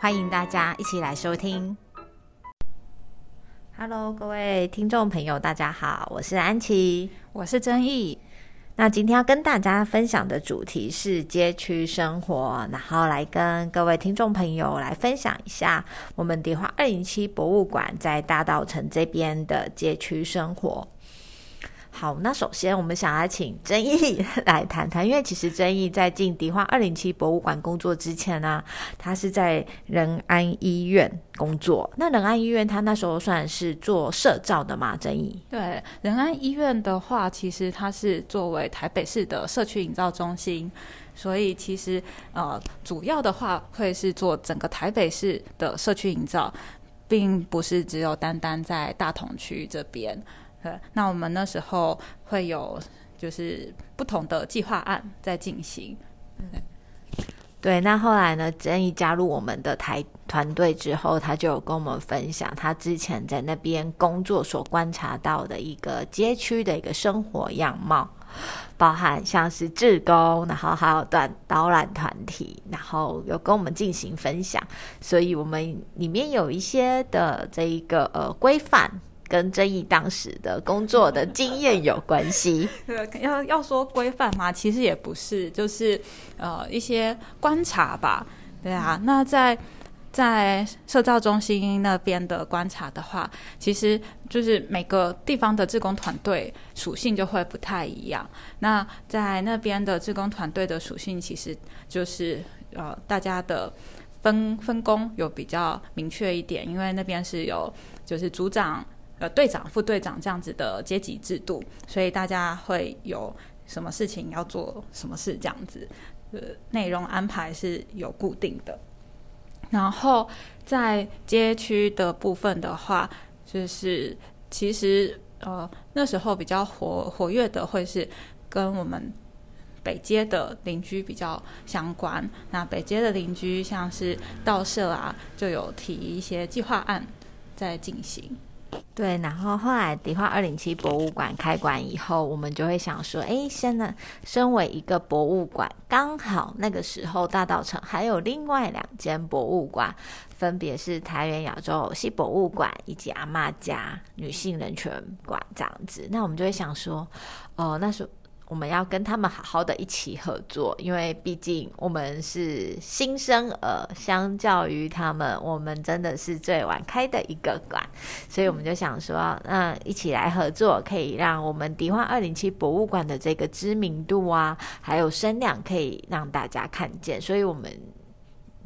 欢迎大家一起来收听。Hello，各位听众朋友，大家好，我是安琪，我是曾毅。那今天要跟大家分享的主题是街区生活，然后来跟各位听众朋友来分享一下我们迪化二零七博物馆在大道城这边的街区生活。好，那首先我们想要请曾毅 来谈谈，因为其实曾毅在进迪化二零七博物馆工作之前呢，他是在仁安医院工作。那仁安医院他那时候算是做社照的嘛？曾毅对仁安医院的话，其实它是作为台北市的社区营造中心，所以其实呃主要的话会是做整个台北市的社区营造，并不是只有单单在大同区这边。对，那我们那时候会有就是不同的计划案在进行。对，那后来呢？曾毅加入我们的台团队之后，他就有跟我们分享他之前在那边工作所观察到的一个街区的一个生活样貌，包含像是志工，然后还有短导览团体，然后有跟我们进行分享。所以我们里面有一些的这一个呃规范。跟争议当时的工作的经验有关系。要要说规范嘛，其实也不是，就是呃一些观察吧。对啊，那在在社造中心那边的观察的话，其实就是每个地方的志工团队属性就会不太一样。那在那边的志工团队的属性，其实就是呃大家的分分工有比较明确一点，因为那边是有就是组长。呃，队长、副队长这样子的阶级制度，所以大家会有什么事情要做什么事这样子，呃，内容安排是有固定的。然后在街区的部分的话，就是其实呃那时候比较活活跃的会是跟我们北街的邻居比较相关。那北街的邻居像是道社啊，就有提一些计划案在进行。对，然后后来迪化二零七博物馆开馆以后，我们就会想说，哎，现在身为一个博物馆，刚好那个时候大道城还有另外两间博物馆，分别是台原亚洲偶戏博物馆以及阿妈家女性人权馆这样子。那我们就会想说，哦，那时候。我们要跟他们好好的一起合作，因为毕竟我们是新生儿，相较于他们，我们真的是最晚开的一个馆，所以我们就想说，那一起来合作，可以让我们迪化二零七博物馆的这个知名度啊，还有声量，可以让大家看见，所以我们。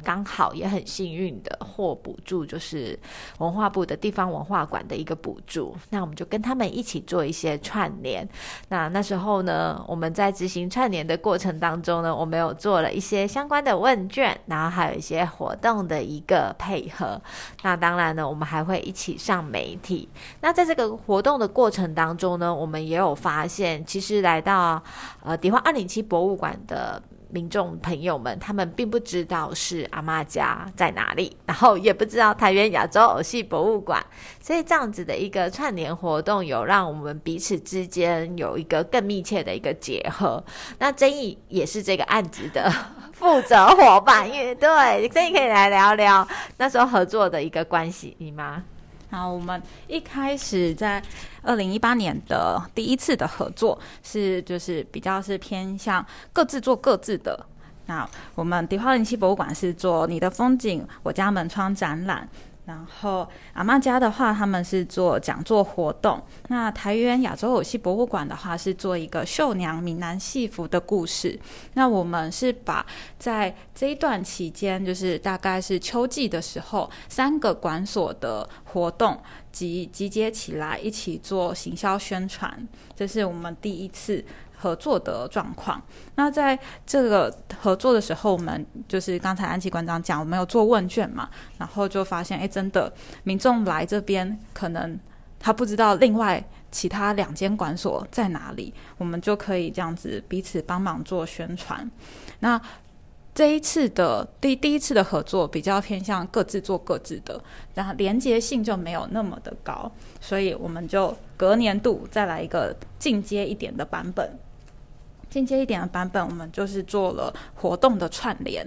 刚好也很幸运的获补助，就是文化部的地方文化馆的一个补助。那我们就跟他们一起做一些串联。那那时候呢，我们在执行串联的过程当中呢，我们有做了一些相关的问卷，然后还有一些活动的一个配合。那当然呢，我们还会一起上媒体。那在这个活动的过程当中呢，我们也有发现，其实来到呃迪化二零七博物馆的。民众朋友们，他们并不知道是阿妈家在哪里，然后也不知道台湾亚洲偶戏博物馆，所以这样子的一个串联活动，有让我们彼此之间有一个更密切的一个结合。那曾毅也是这个案子的负责伙伴，因为对曾毅可以来聊聊那时候合作的一个关系，你吗？好，我们一开始在二零一八年的第一次的合作是，就是比较是偏向各自做各自的。那我们迪化零七博物馆是做你的风景，我家门窗展览。然后阿妈家的话，他们是做讲座活动。那台湾亚洲偶戏博物馆的话，是做一个绣娘闽南戏服的故事。那我们是把在这一段期间，就是大概是秋季的时候，三个馆所的活动集集结起来，一起做行销宣传。这是我们第一次合作的状况。那在这个合作的时候，我们就是刚才安琪馆长讲，我们有做问卷嘛，然后就发现，哎，真的民众来这边，可能他不知道另外其他两间馆所在哪里，我们就可以这样子彼此帮忙做宣传。那这一次的第第一次的合作比较偏向各自做各自的，然后连接性就没有那么的高，所以我们就隔年度再来一个进阶一点的版本。进阶一点的版本，我们就是做了活动的串联。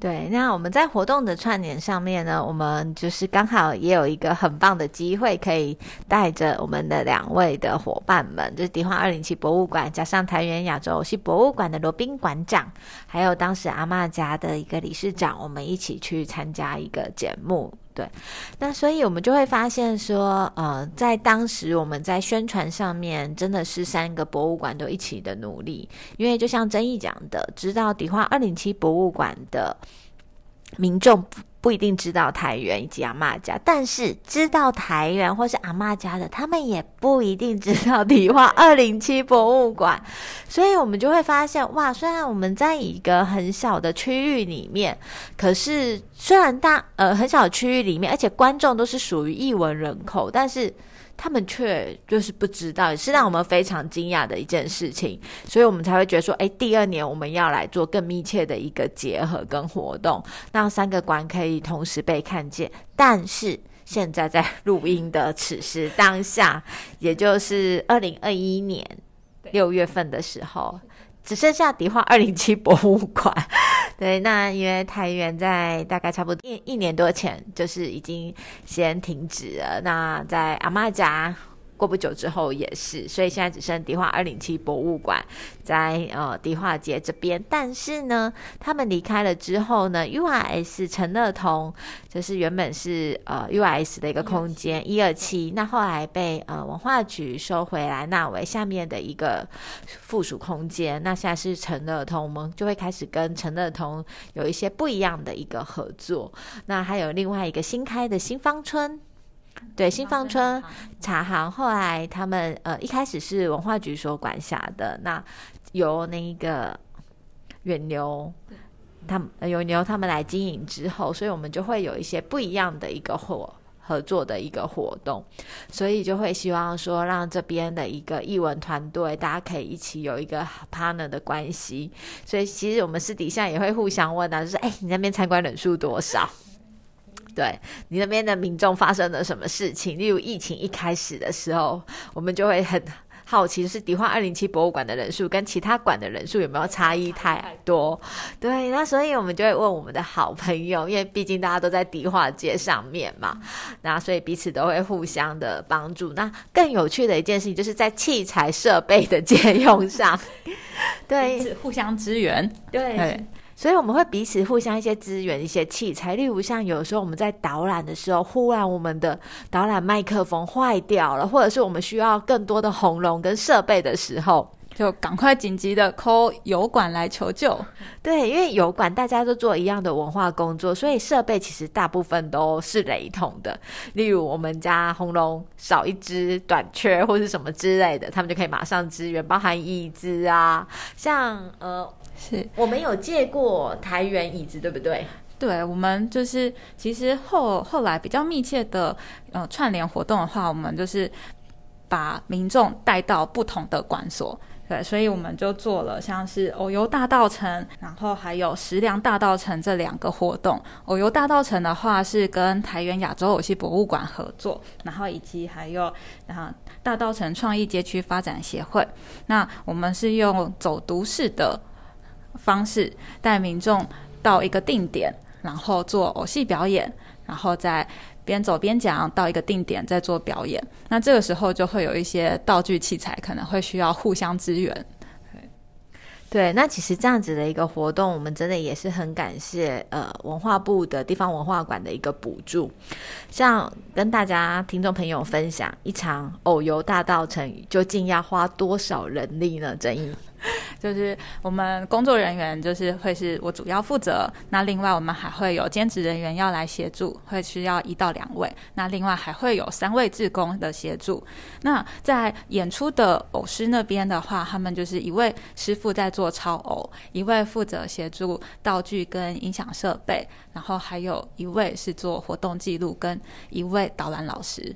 对，那我们在活动的串联上面呢，我们就是刚好也有一个很棒的机会，可以带着我们的两位的伙伴们，就是迪化二零七博物馆，加上台园亚洲戏博物馆的罗宾馆长，还有当时阿妈家的一个理事长，我们一起去参加一个节目。对，那所以我们就会发现说，呃，在当时我们在宣传上面，真的是三个博物馆都一起的努力，因为就像曾毅讲的，知道迪化二零七博物馆的民众。不一定知道台原以及阿妈家，但是知道台原或是阿妈家的，他们也不一定知道迪化 二零七博物馆。所以，我们就会发现，哇，虽然我们在一个很小的区域里面，可是虽然大呃很小的区域里面，而且观众都是属于艺文人口，但是。他们却就是不知道，也是让我们非常惊讶的一件事情，所以我们才会觉得说，哎，第二年我们要来做更密切的一个结合跟活动，让三个馆可以同时被看见。但是现在在录音的此时当下，也就是二零二一年六月份的时候。只剩 下迪化二零七博物馆，对，那因为太原在大概差不多一一年多前，就是已经先停止了。那在阿妈家。过不久之后也是，所以现在只剩迪化二零七博物馆在呃迪化街这边。但是呢，他们离开了之后呢，URS 陈乐同就是原本是呃 URS 的一个空间一二七，那后来被呃文化局收回来，纳为下面的一个附属空间。那现在是陈乐同，我们就会开始跟陈乐同有一些不一样的一个合作。那还有另外一个新开的新芳村。对新芳村茶行，后来他们呃一开始是文化局所管辖的，那由那个远流，他们有由他们来经营之后，所以我们就会有一些不一样的一个合合作的一个活动，所以就会希望说让这边的一个译文团队，大家可以一起有一个 partner 的关系，所以其实我们私底下也会互相问啊，就是哎你那边参观人数多少？对你那边的民众发生了什么事情？例如疫情一开始的时候，我们就会很好奇，是迪化二零七博物馆的人数跟其他馆的人数有没有差异太多？对，那所以我们就会问我们的好朋友，因为毕竟大家都在迪化街上面嘛，那所以彼此都会互相的帮助。那更有趣的一件事情，就是在器材设备的借用上，对，互相支援，对。所以我们会彼此互相一些资源、一些器材，例如像有时候我们在导览的时候，忽然我们的导览麦克风坏掉了，或者是我们需要更多的红龙跟设备的时候，就赶快紧急的 call 油管来求救。对，因为油管大家都做一样的文化工作，所以设备其实大部分都是雷同的。例如我们家红龙少一只、短缺或是什么之类的，他们就可以马上支援，包含椅子啊，像呃。是我们有借过台原椅子，对不对？对，我们就是其实后后来比较密切的呃串联活动的话，我们就是把民众带到不同的馆所，对，所以我们就做了像是偶游大道城，然后还有石梁大道城这两个活动。偶游大道城的话是跟台原亚洲偶戏博物馆合作，然后以及还有啊大道城创意街区发展协会。那我们是用走读式的。方式带民众到一个定点，然后做偶戏表演，然后再边走边讲到一个定点再做表演。那这个时候就会有一些道具器材可能会需要互相支援。对，那其实这样子的一个活动，我们真的也是很感谢呃文化部的地方文化馆的一个补助。像跟大家听众朋友分享，一场偶游大道城究竟要花多少人力呢？郑毅。就是我们工作人员就是会是我主要负责，那另外我们还会有兼职人员要来协助，会需要一到两位，那另外还会有三位志工的协助。那在演出的偶师那边的话，他们就是一位师傅在做超偶，一位负责协助道具跟音响设备，然后还有一位是做活动记录，跟一位导览老师。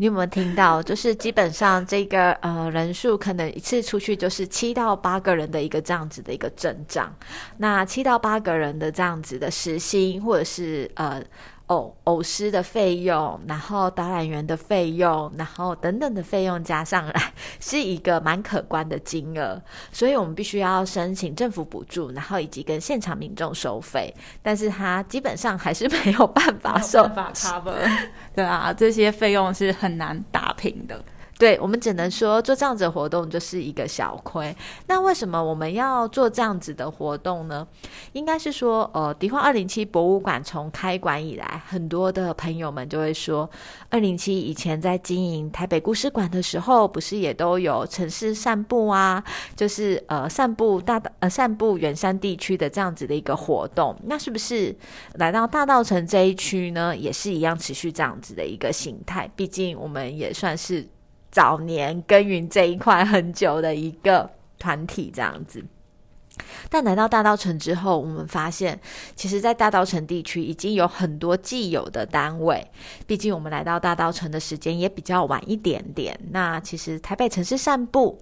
你有没有听到？就是基本上这个呃人数可能一次出去就是七到八个人的一个这样子的一个阵仗。那七到八个人的这样子的时薪，或者是呃。偶偶师的费用，然后导览员的费用，然后等等的费用加上来，是一个蛮可观的金额，所以我们必须要申请政府补助，然后以及跟现场民众收费，但是他基本上还是没有办法收法 cover，对啊，这些费用是很难打平的。对我们只能说做这样子的活动就是一个小亏。那为什么我们要做这样子的活动呢？应该是说，呃，迪化二零七博物馆从开馆以来，很多的朋友们就会说，二零七以前在经营台北故事馆的时候，不是也都有城市散步啊，就是呃散步大呃散步远山地区的这样子的一个活动。那是不是来到大道城这一区呢，也是一样持续这样子的一个形态？毕竟我们也算是。早年耕耘这一块很久的一个团体，这样子。但来到大稻城之后，我们发现，其实，在大稻城地区已经有很多既有的单位。毕竟，我们来到大稻城的时间也比较晚一点点。那其实，台北城市散步，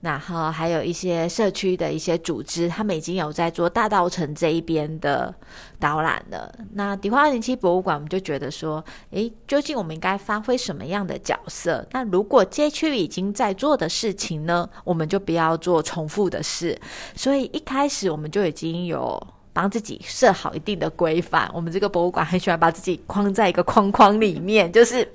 然后还有一些社区的一些组织，他们已经有在做大稻城这一边的导览了。那迪化二零七博物馆，我们就觉得说，诶，究竟我们应该发挥什么样的角色？那如果街区已经在做的事情呢，我们就不要做重复的事。所以一一开始我们就已经有帮自己设好一定的规范。我们这个博物馆很喜欢把自己框在一个框框里面，就是。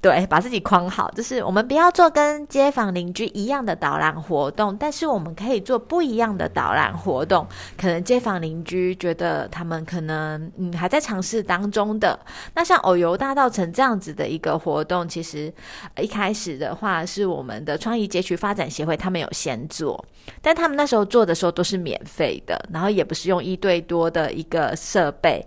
对，把自己框好，就是我们不要做跟街坊邻居一样的导览活动，但是我们可以做不一样的导览活动。可能街坊邻居觉得他们可能嗯还在尝试当中的，那像偶游大道城这样子的一个活动，其实一开始的话是我们的创意街区发展协会他们有先做，但他们那时候做的时候都是免费的，然后也不是用一对多的一个设备，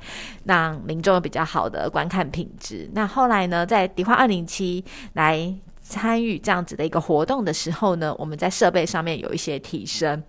让民众有比较好的观看品质。那后来呢，在迪化二零。七来参与这样子的一个活动的时候呢，我们在设备上面有一些提升，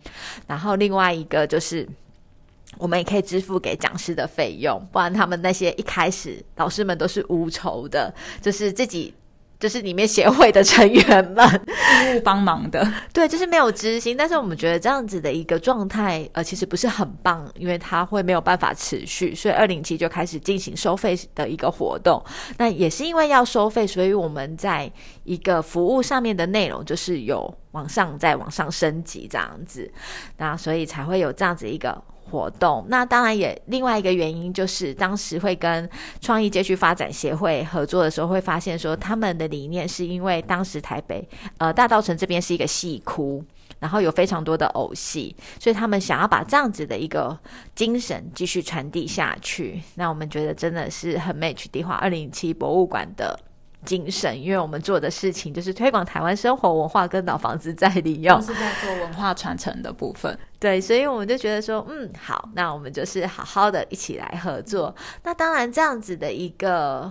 然后另外一个就是 我们也可以支付给讲师的费用，不然他们那些一开始老师们都是无酬的，就是自己。就是里面协会的成员们义务帮忙的，对，就是没有执行。但是我们觉得这样子的一个状态，呃，其实不是很棒，因为它会没有办法持续。所以二零七就开始进行收费的一个活动。那也是因为要收费，所以我们在一个服务上面的内容就是有往上再往上升级这样子，那所以才会有这样子一个。活动，那当然也另外一个原因就是，当时会跟创意街区发展协会合作的时候，会发现说他们的理念是因为当时台北呃大道城这边是一个戏窟，然后有非常多的偶戏，所以他们想要把这样子的一个精神继续传递下去。那我们觉得真的是很 match 地华二零七博物馆的。精神，因为我们做的事情就是推广台湾生活文化跟老房子再利用，是在做文化传承的部分。对，所以我们就觉得说，嗯，好，那我们就是好好的一起来合作。那当然，这样子的一个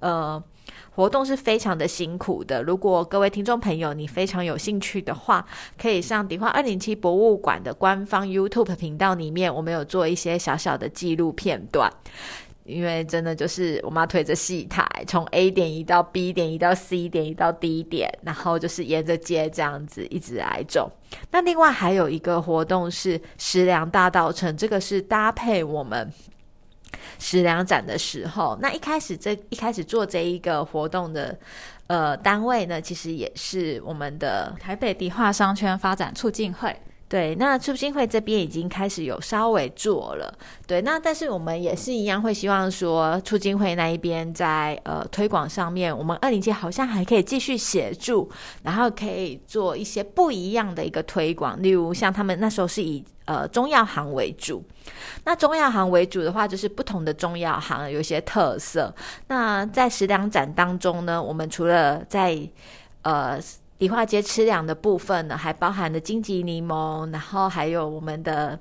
呃活动是非常的辛苦的。如果各位听众朋友你非常有兴趣的话，可以上迪化二零七博物馆的官方 YouTube 频道里面，我们有做一些小小的记录片段。因为真的就是我妈推着戏台，从 A 点移到 B 点，移到 C 点，移到 D 点，然后就是沿着街这样子一直来走。那另外还有一个活动是食粮大道城，这个是搭配我们食粮展的时候。那一开始这一开始做这一个活动的呃单位呢，其实也是我们的台北迪化商圈发展促进会。对，那促进会这边已经开始有稍微做了，对，那但是我们也是一样会希望说，促进会那一边在呃推广上面，我们二零七好像还可以继续协助，然后可以做一些不一样的一个推广，例如像他们那时候是以呃中药行为主，那中药行为主的话，就是不同的中药行有一些特色。那在食粮展当中呢，我们除了在呃。迪化街吃粮的部分呢，还包含了荆棘柠檬，然后还有我们的。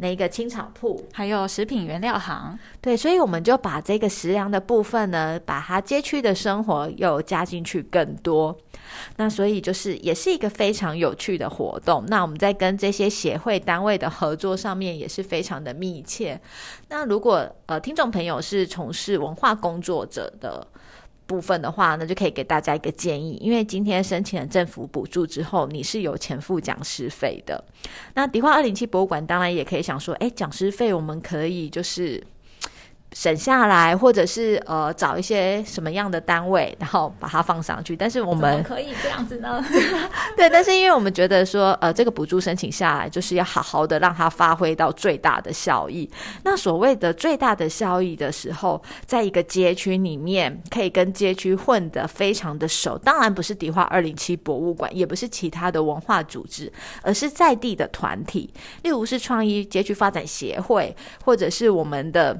那个青草铺，还有食品原料行，对，所以我们就把这个食粮的部分呢，把它街区的生活又加进去更多。那所以就是也是一个非常有趣的活动。那我们在跟这些协会单位的合作上面也是非常的密切。那如果呃听众朋友是从事文化工作者的。部分的话呢，就可以给大家一个建议，因为今天申请了政府补助之后，你是有钱付讲师费的。那迪化二零七博物馆当然也可以想说，哎，讲师费我们可以就是。省下来，或者是呃找一些什么样的单位，然后把它放上去。但是我们可以这样子呢？对，但是因为我们觉得说，呃，这个补助申请下来，就是要好好的让它发挥到最大的效益。那所谓的最大的效益的时候，在一个街区里面，可以跟街区混得非常的熟。当然不是迪化二零七博物馆，也不是其他的文化组织，而是在地的团体，例如是创意街区发展协会，或者是我们的。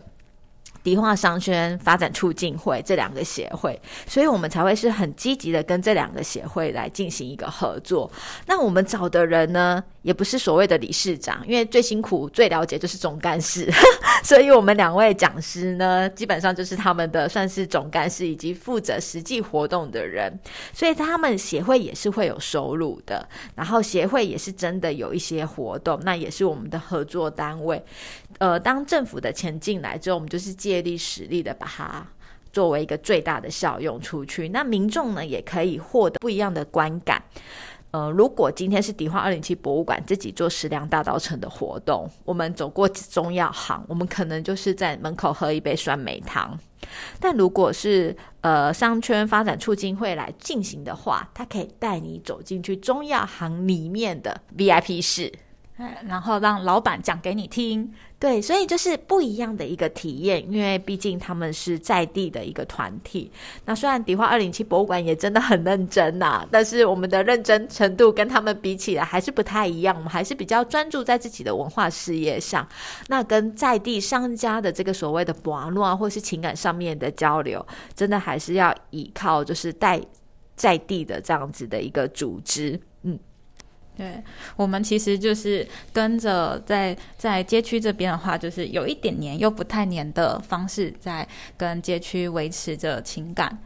迪化商圈发展促进会这两个协会，所以我们才会是很积极的跟这两个协会来进行一个合作。那我们找的人呢，也不是所谓的理事长，因为最辛苦、最了解就是总干事，所以我们两位讲师呢，基本上就是他们的算是总干事以及负责实际活动的人，所以他们协会也是会有收入的，然后协会也是真的有一些活动，那也是我们的合作单位。呃，当政府的钱进来之后，我们就是借力使力的把它作为一个最大的效用出去。那民众呢，也可以获得不一样的观感。呃，如果今天是迪化二零七博物馆自己做食粮大道城的活动，我们走过中药行，我们可能就是在门口喝一杯酸梅汤。但如果是呃商圈发展促进会来进行的话，它可以带你走进去中药行里面的 VIP 室。然后让老板讲给你听，对，所以就是不一样的一个体验，因为毕竟他们是在地的一个团体。那虽然迪化二零七博物馆也真的很认真呐，但是我们的认真程度跟他们比起来还是不太一样。我们还是比较专注在自己的文化事业上，那跟在地商家的这个所谓的网络啊，或是情感上面的交流，真的还是要依靠就是带在地的这样子的一个组织，嗯。对我们其实就是跟着在在街区这边的话，就是有一点黏又不太黏的方式，在跟街区维持着情感。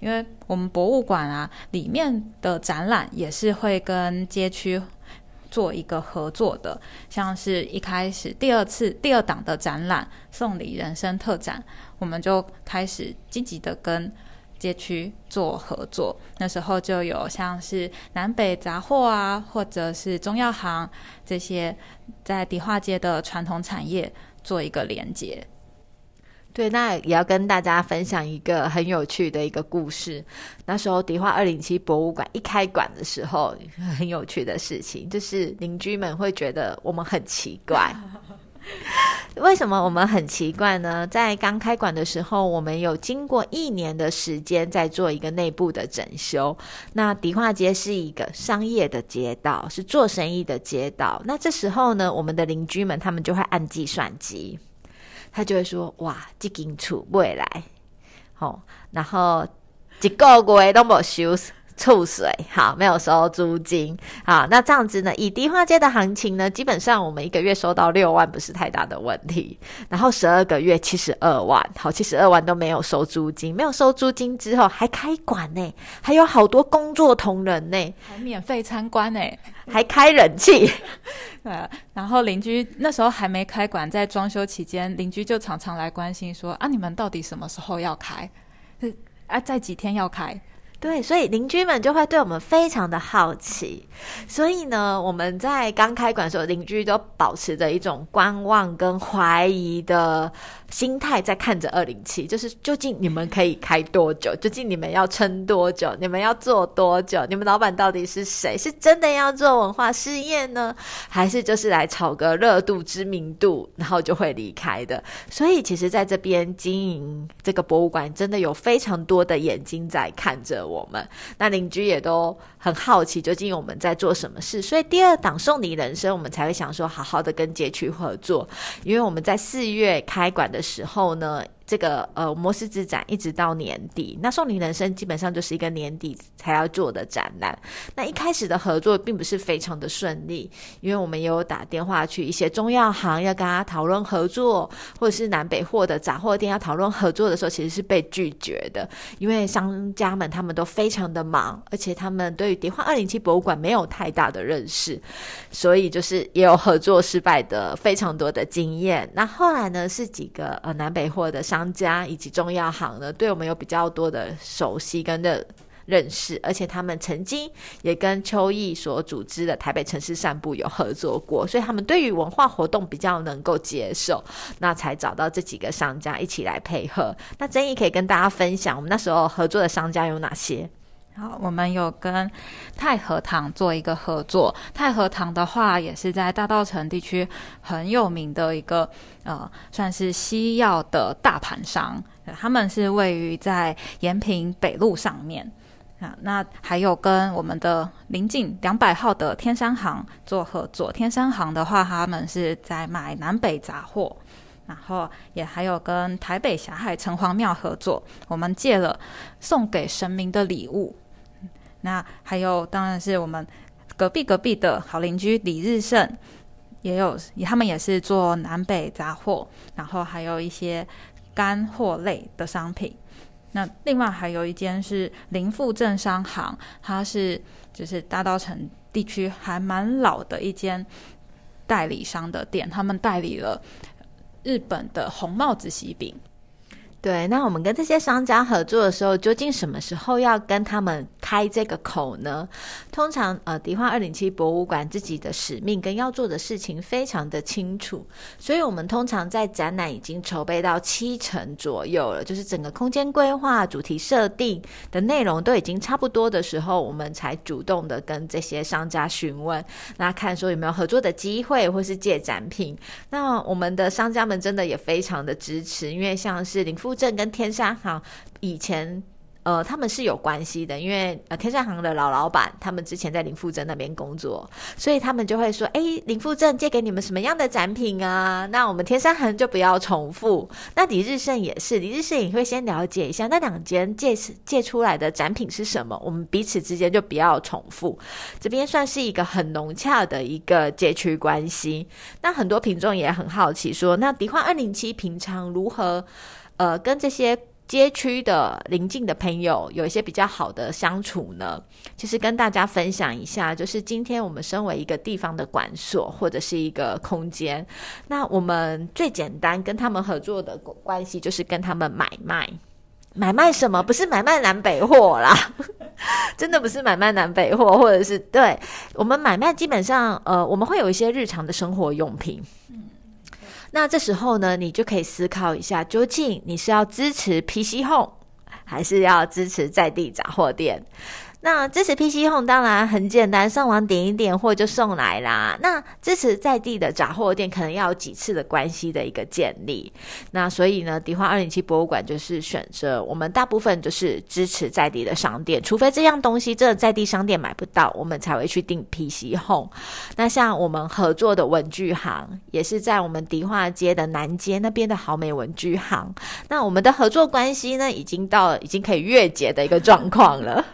因为我们博物馆啊里面的展览也是会跟街区做一个合作的，像是一开始第二次第二档的展览送礼人生特展，我们就开始积极的跟。街区做合作，那时候就有像是南北杂货啊，或者是中药行这些在迪化街的传统产业做一个连接。对，那也要跟大家分享一个很有趣的一个故事。那时候迪化二零七博物馆一开馆的时候，很有趣的事情就是邻居们会觉得我们很奇怪。为什么我们很奇怪呢？在刚开馆的时候，我们有经过一年的时间在做一个内部的整修。那迪化街是一个商业的街道，是做生意的街道。那这时候呢，我们的邻居们他们就会按计算机，他就会说：“哇，这间厝未来，好，然后一个月都没修。”臭水，好，没有收租金，好，那这样子呢？以迪化街的行情呢，基本上我们一个月收到六万不是太大的问题。然后十二个月七十二万，好，七十二万都没有收租金，没有收租金之后还开馆呢，还有好多工作同仁呢，还免费参观呢，还开冷气。呃，然后邻居那时候还没开馆，在装修期间，邻居就常常来关心说：啊，你们到底什么时候要开？啊，在几天要开？对，所以邻居们就会对我们非常的好奇，所以呢，我们在刚开馆的时候，邻居都保持着一种观望跟怀疑的。心态在看着二零七，就是究竟你们可以开多久？究竟你们要撑多久？你们要做多久？你们老板到底是谁？是真的要做文化事业呢，还是就是来炒个热度、知名度，然后就会离开的？所以，其实在这边经营这个博物馆，真的有非常多的眼睛在看着我们。那邻居也都很好奇，究竟我们在做什么事？所以，第二档送你人生，我们才会想说，好好的跟街区合作，因为我们在四月开馆。的时候呢，这个呃摩斯之展一直到年底，那送你人生基本上就是一个年底才要做的展览。那一开始的合作并不是非常的顺利，因为我们也有打电话去一些中药行要跟他讨论合作，或者是南北货的杂货店要讨论合作的时候，其实是被拒绝的，因为商家们他们都非常的忙，而且他们对于蝶花二零七博物馆没有太大的认识，所以就是也有合作失败的非常多的经验。那后来呢，是几个呃南北货的商。商家以及中药行呢，对我们有比较多的熟悉跟的认识，而且他们曾经也跟秋意所组织的台北城市散步有合作过，所以他们对于文化活动比较能够接受，那才找到这几个商家一起来配合。那曾毅可以跟大家分享，我们那时候合作的商家有哪些？好，我们有跟太和堂做一个合作。太和堂的话，也是在大道城地区很有名的一个呃，算是西药的大盘商。他们是位于在延平北路上面啊。那还有跟我们的临近两百号的天山行做合作。天山行的话，他们是在买南北杂货。然后也还有跟台北霞海城隍庙合作，我们借了送给神明的礼物。那还有，当然是我们隔壁隔壁的好邻居李日胜，也有，他们也是做南北杂货，然后还有一些干货类的商品。那另外还有一间是林富镇商行，它是就是大稻城地区还蛮老的一间代理商的店，他们代理了日本的红帽子喜饼。对，那我们跟这些商家合作的时候，究竟什么时候要跟他们开这个口呢？通常，呃，迪化二零七博物馆自己的使命跟要做的事情非常的清楚，所以我们通常在展览已经筹备到七成左右了，就是整个空间规划、主题设定的内容都已经差不多的时候，我们才主动的跟这些商家询问，那看说有没有合作的机会，或是借展品。那我们的商家们真的也非常的支持，因为像是林富。富镇跟天山行以前呃他们是有关系的，因为呃天山行的老老板他们之前在林富镇那边工作，所以他们就会说，哎，林富镇借给你们什么样的展品啊？那我们天山行就不要重复。那李日胜也是，李日胜也会先了解一下那两间借借出来的展品是什么，我们彼此之间就不要重复。这边算是一个很融洽的一个借区关系。那很多品众也很好奇，说那迪化二零七平常如何？呃，跟这些街区的邻近的朋友有一些比较好的相处呢。其实跟大家分享一下，就是今天我们身为一个地方的管所或者是一个空间，那我们最简单跟他们合作的关系就是跟他们买卖，买卖什么？不是买卖南北货啦，真的不是买卖南北货，或者是对我们买卖基本上，呃，我们会有一些日常的生活用品。那这时候呢，你就可以思考一下，究竟你是要支持 PC Home，还是要支持在地杂货店？那支持 PC Home 当然很简单，上网点一点货就送来啦。那支持在地的杂货店，可能要有几次的关系的一个建立。那所以呢，迪化二零七博物馆就是选择我们大部分就是支持在地的商店，除非这样东西真的在地商店买不到，我们才会去订 PC Home。那像我们合作的文具行，也是在我们迪化街的南街那边的好美文具行。那我们的合作关系呢，已经到已经可以月结的一个状况了。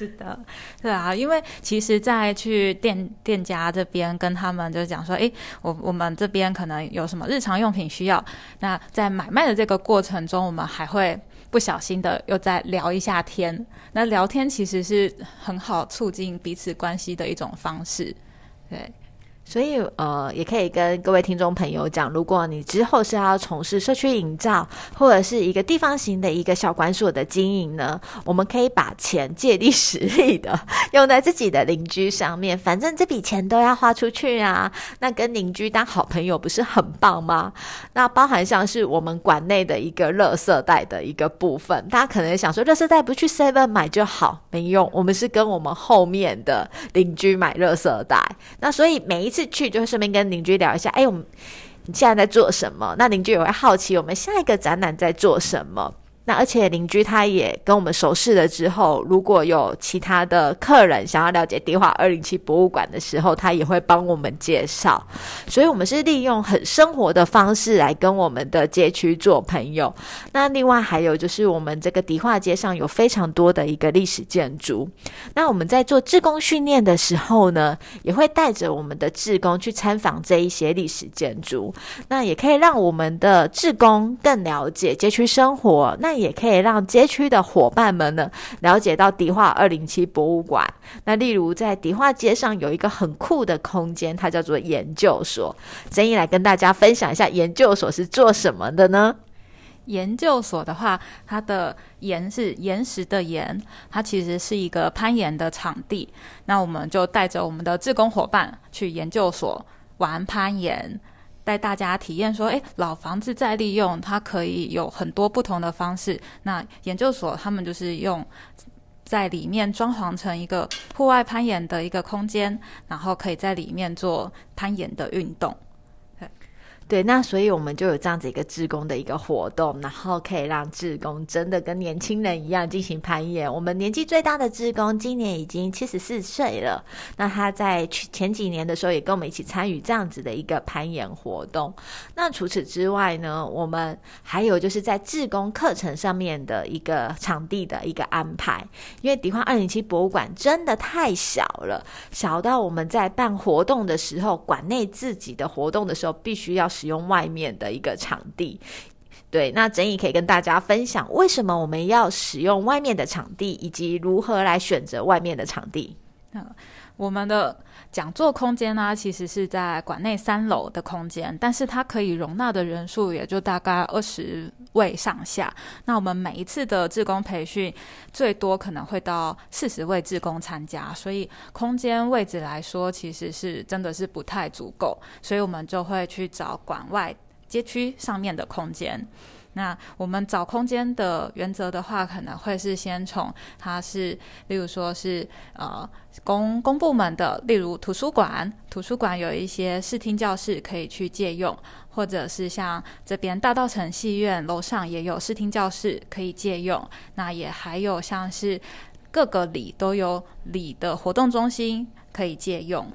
是的，对啊，因为其实，在去店店家这边跟他们就讲说，哎，我我们这边可能有什么日常用品需要，那在买卖的这个过程中，我们还会不小心的又再聊一下天。那聊天其实是很好促进彼此关系的一种方式，对。所以，呃，也可以跟各位听众朋友讲，如果你之后是要从事社区营造，或者是一个地方型的一个小馆所的经营呢，我们可以把钱借力使力的用在自己的邻居上面，反正这笔钱都要花出去啊。那跟邻居当好朋友不是很棒吗？那包含像是我们馆内的一个垃圾袋的一个部分，大家可能想说，垃圾袋不去 Seven 买就好，没用。我们是跟我们后面的邻居买垃圾袋，那所以每一次。去就会顺便跟邻居聊一下，哎，我们你现在在做什么？那邻居也会好奇我们下一个展览在做什么。那而且邻居他也跟我们熟识了之后，如果有其他的客人想要了解迪化二零七博物馆的时候，他也会帮我们介绍。所以，我们是利用很生活的方式来跟我们的街区做朋友。那另外还有就是，我们这个迪化街上有非常多的一个历史建筑。那我们在做志工训练的时候呢，也会带着我们的志工去参访这一些历史建筑。那也可以让我们的志工更了解街区生活。那那也可以让街区的伙伴们呢了解到迪化二零七博物馆。那例如在迪化街上有一个很酷的空间，它叫做研究所。曾毅来跟大家分享一下研究所是做什么的呢？研究所的话，它的岩是岩石的岩，它其实是一个攀岩的场地。那我们就带着我们的志工伙伴去研究所玩攀岩。带大家体验说，哎，老房子再利用，它可以有很多不同的方式。那研究所他们就是用在里面装潢成一个户外攀岩的一个空间，然后可以在里面做攀岩的运动。对，那所以我们就有这样子一个志工的一个活动，然后可以让志工真的跟年轻人一样进行攀岩。我们年纪最大的志工今年已经七十四岁了，那他在去前几年的时候也跟我们一起参与这样子的一个攀岩活动。那除此之外呢，我们还有就是在志工课程上面的一个场地的一个安排，因为迪化二零七博物馆真的太小了，小到我们在办活动的时候，馆内自己的活动的时候必须要。使用外面的一个场地，对，那整理可以跟大家分享为什么我们要使用外面的场地，以及如何来选择外面的场地。嗯，我们的讲座空间呢，其实是在馆内三楼的空间，但是它可以容纳的人数也就大概二十位上下。那我们每一次的志工培训，最多可能会到四十位志工参加，所以空间位置来说，其实是真的是不太足够，所以我们就会去找馆外街区上面的空间。那我们找空间的原则的话，可能会是先从它是，例如说是呃公公部门的，例如图书馆，图书馆有一些视听教室可以去借用，或者是像这边大道城戏院楼上也有视听教室可以借用，那也还有像是各个里都有里的活动中心可以借用，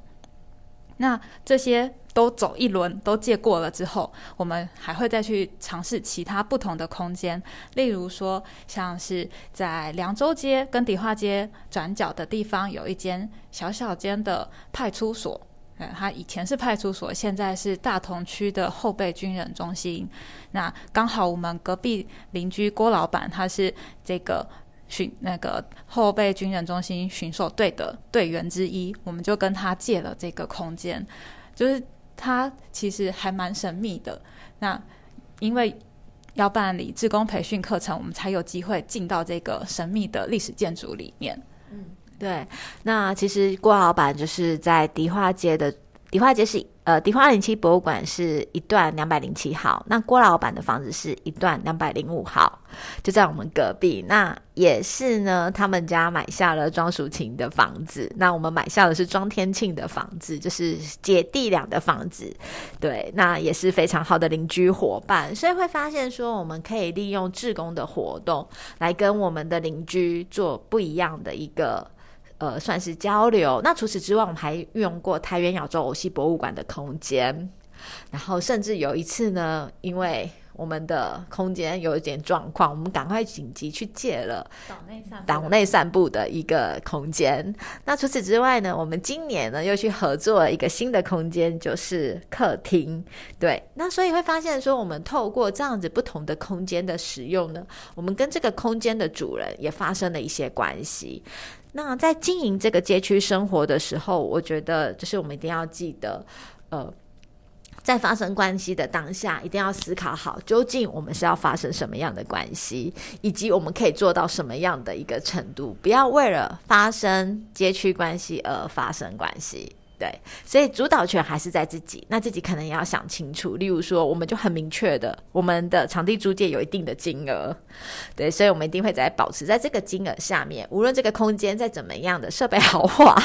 那这些。都走一轮，都借过了之后，我们还会再去尝试其他不同的空间。例如说，像是在凉州街跟迪化街转角的地方，有一间小小间的派出所。嗯，它以前是派出所，现在是大同区的后备军人中心。那刚好我们隔壁邻居郭老板，他是这个巡那个后备军人中心巡守队的队员之一，我们就跟他借了这个空间，就是。它其实还蛮神秘的。那因为要办理职工培训课程，我们才有机会进到这个神秘的历史建筑里面。嗯，对。那其实郭老板就是在迪化街的。迪化街是呃，迪化零七博物馆是一段两百零七号，那郭老板的房子是一段两百零五号，就在我们隔壁。那也是呢，他们家买下了庄淑琴的房子，那我们买下的是庄天庆的房子，就是姐弟俩的房子。对，那也是非常好的邻居伙伴，所以会发现说，我们可以利用志工的活动来跟我们的邻居做不一样的一个。呃，算是交流。那除此之外，我们还运用过台原亚洲偶戏博物馆的空间，然后甚至有一次呢，因为我们的空间有一点状况，我们赶快紧急去借了岛内散岛内散步的一个空间。那除此之外呢，我们今年呢又去合作了一个新的空间，就是客厅。对，那所以会发现说，我们透过这样子不同的空间的使用呢，我们跟这个空间的主人也发生了一些关系。那在经营这个街区生活的时候，我觉得就是我们一定要记得，呃，在发生关系的当下，一定要思考好，究竟我们是要发生什么样的关系，以及我们可以做到什么样的一个程度，不要为了发生街区关系而发生关系。对，所以主导权还是在自己。那自己可能也要想清楚。例如说，我们就很明确的，我们的场地租借有一定的金额，对，所以我们一定会在保持在这个金额下面。无论这个空间再怎么样的设备豪华，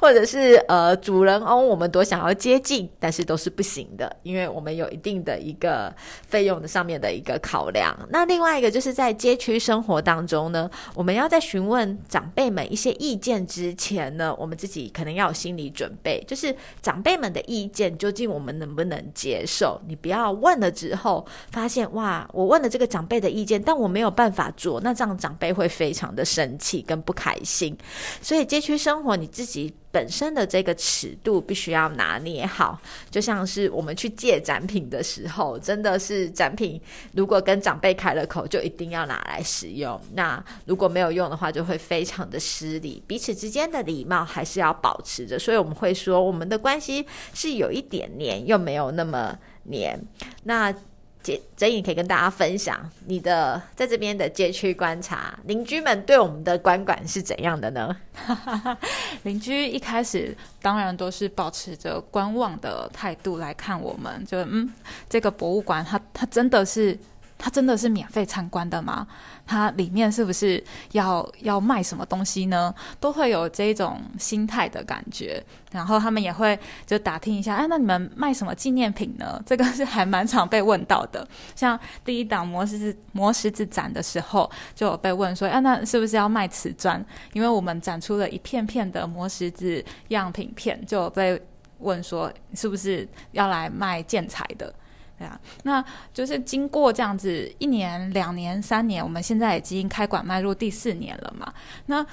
或者是呃主人翁，我们多想要接近，但是都是不行的，因为我们有一定的一个费用的上面的一个考量。那另外一个就是在街区生活当中呢，我们要在询问长辈们一些意见之前呢，我们自己可能要有心理准备，就是长辈们的意见究竟我们能不能接受？你不要问了之后发现哇，我问了这个长辈的意见，但我没有办法做，那这样长辈会非常的生气跟不开心。所以街区生活你自己本身的这个尺度必须要拿捏好，就像是我们去借展品的时候，真的是展品如果跟长辈开了口，就一定要拿来使用。那如果没有用的话，就会非常的失礼。彼此之间的礼貌还是要保持着，所以我们会说，我们的关系是有一点黏，又没有那么黏。那。姐，真颖可以跟大家分享你的在这边的街区观察，邻居们对我们的观感是怎样的呢？邻居一开始当然都是保持着观望的态度来看我们，就嗯，这个博物馆它它真的是。它真的是免费参观的吗？它里面是不是要要卖什么东西呢？都会有这种心态的感觉。然后他们也会就打听一下，哎，那你们卖什么纪念品呢？这个是还蛮常被问到的。像第一档磨石子磨石子展的时候，就有被问说，哎，那是不是要卖瓷砖？因为我们展出了一片片的磨石子样品片，就有被问说，是不是要来卖建材的？对啊，那就是经过这样子一年、两年、三年，我们现在已经开馆迈入第四年了嘛。那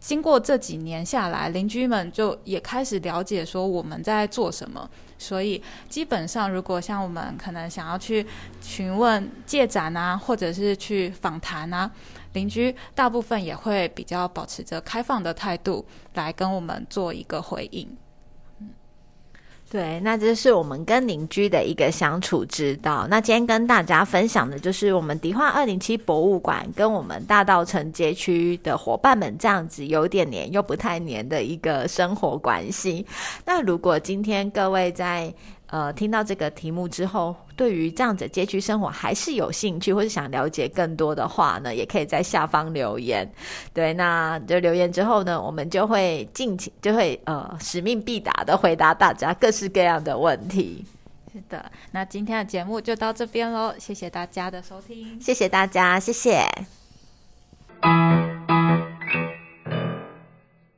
经过这几年下来，邻居们就也开始了解说我们在做什么。所以基本上，如果像我们可能想要去询问借展啊，或者是去访谈啊，邻居大部分也会比较保持着开放的态度来跟我们做一个回应。对，那这是我们跟邻居的一个相处之道。那今天跟大家分享的就是我们迪化二零七博物馆跟我们大道城街区的伙伴们这样子有点黏又不太黏的一个生活关系。那如果今天各位在呃，听到这个题目之后，对于这样子街区生活还是有兴趣，或是想了解更多的话呢，也可以在下方留言。对，那就留言之后呢，我们就会尽情，就会呃使命必达的回答大家各式各样的问题。是的，那今天的节目就到这边喽，谢谢大家的收听，谢谢大家，谢谢。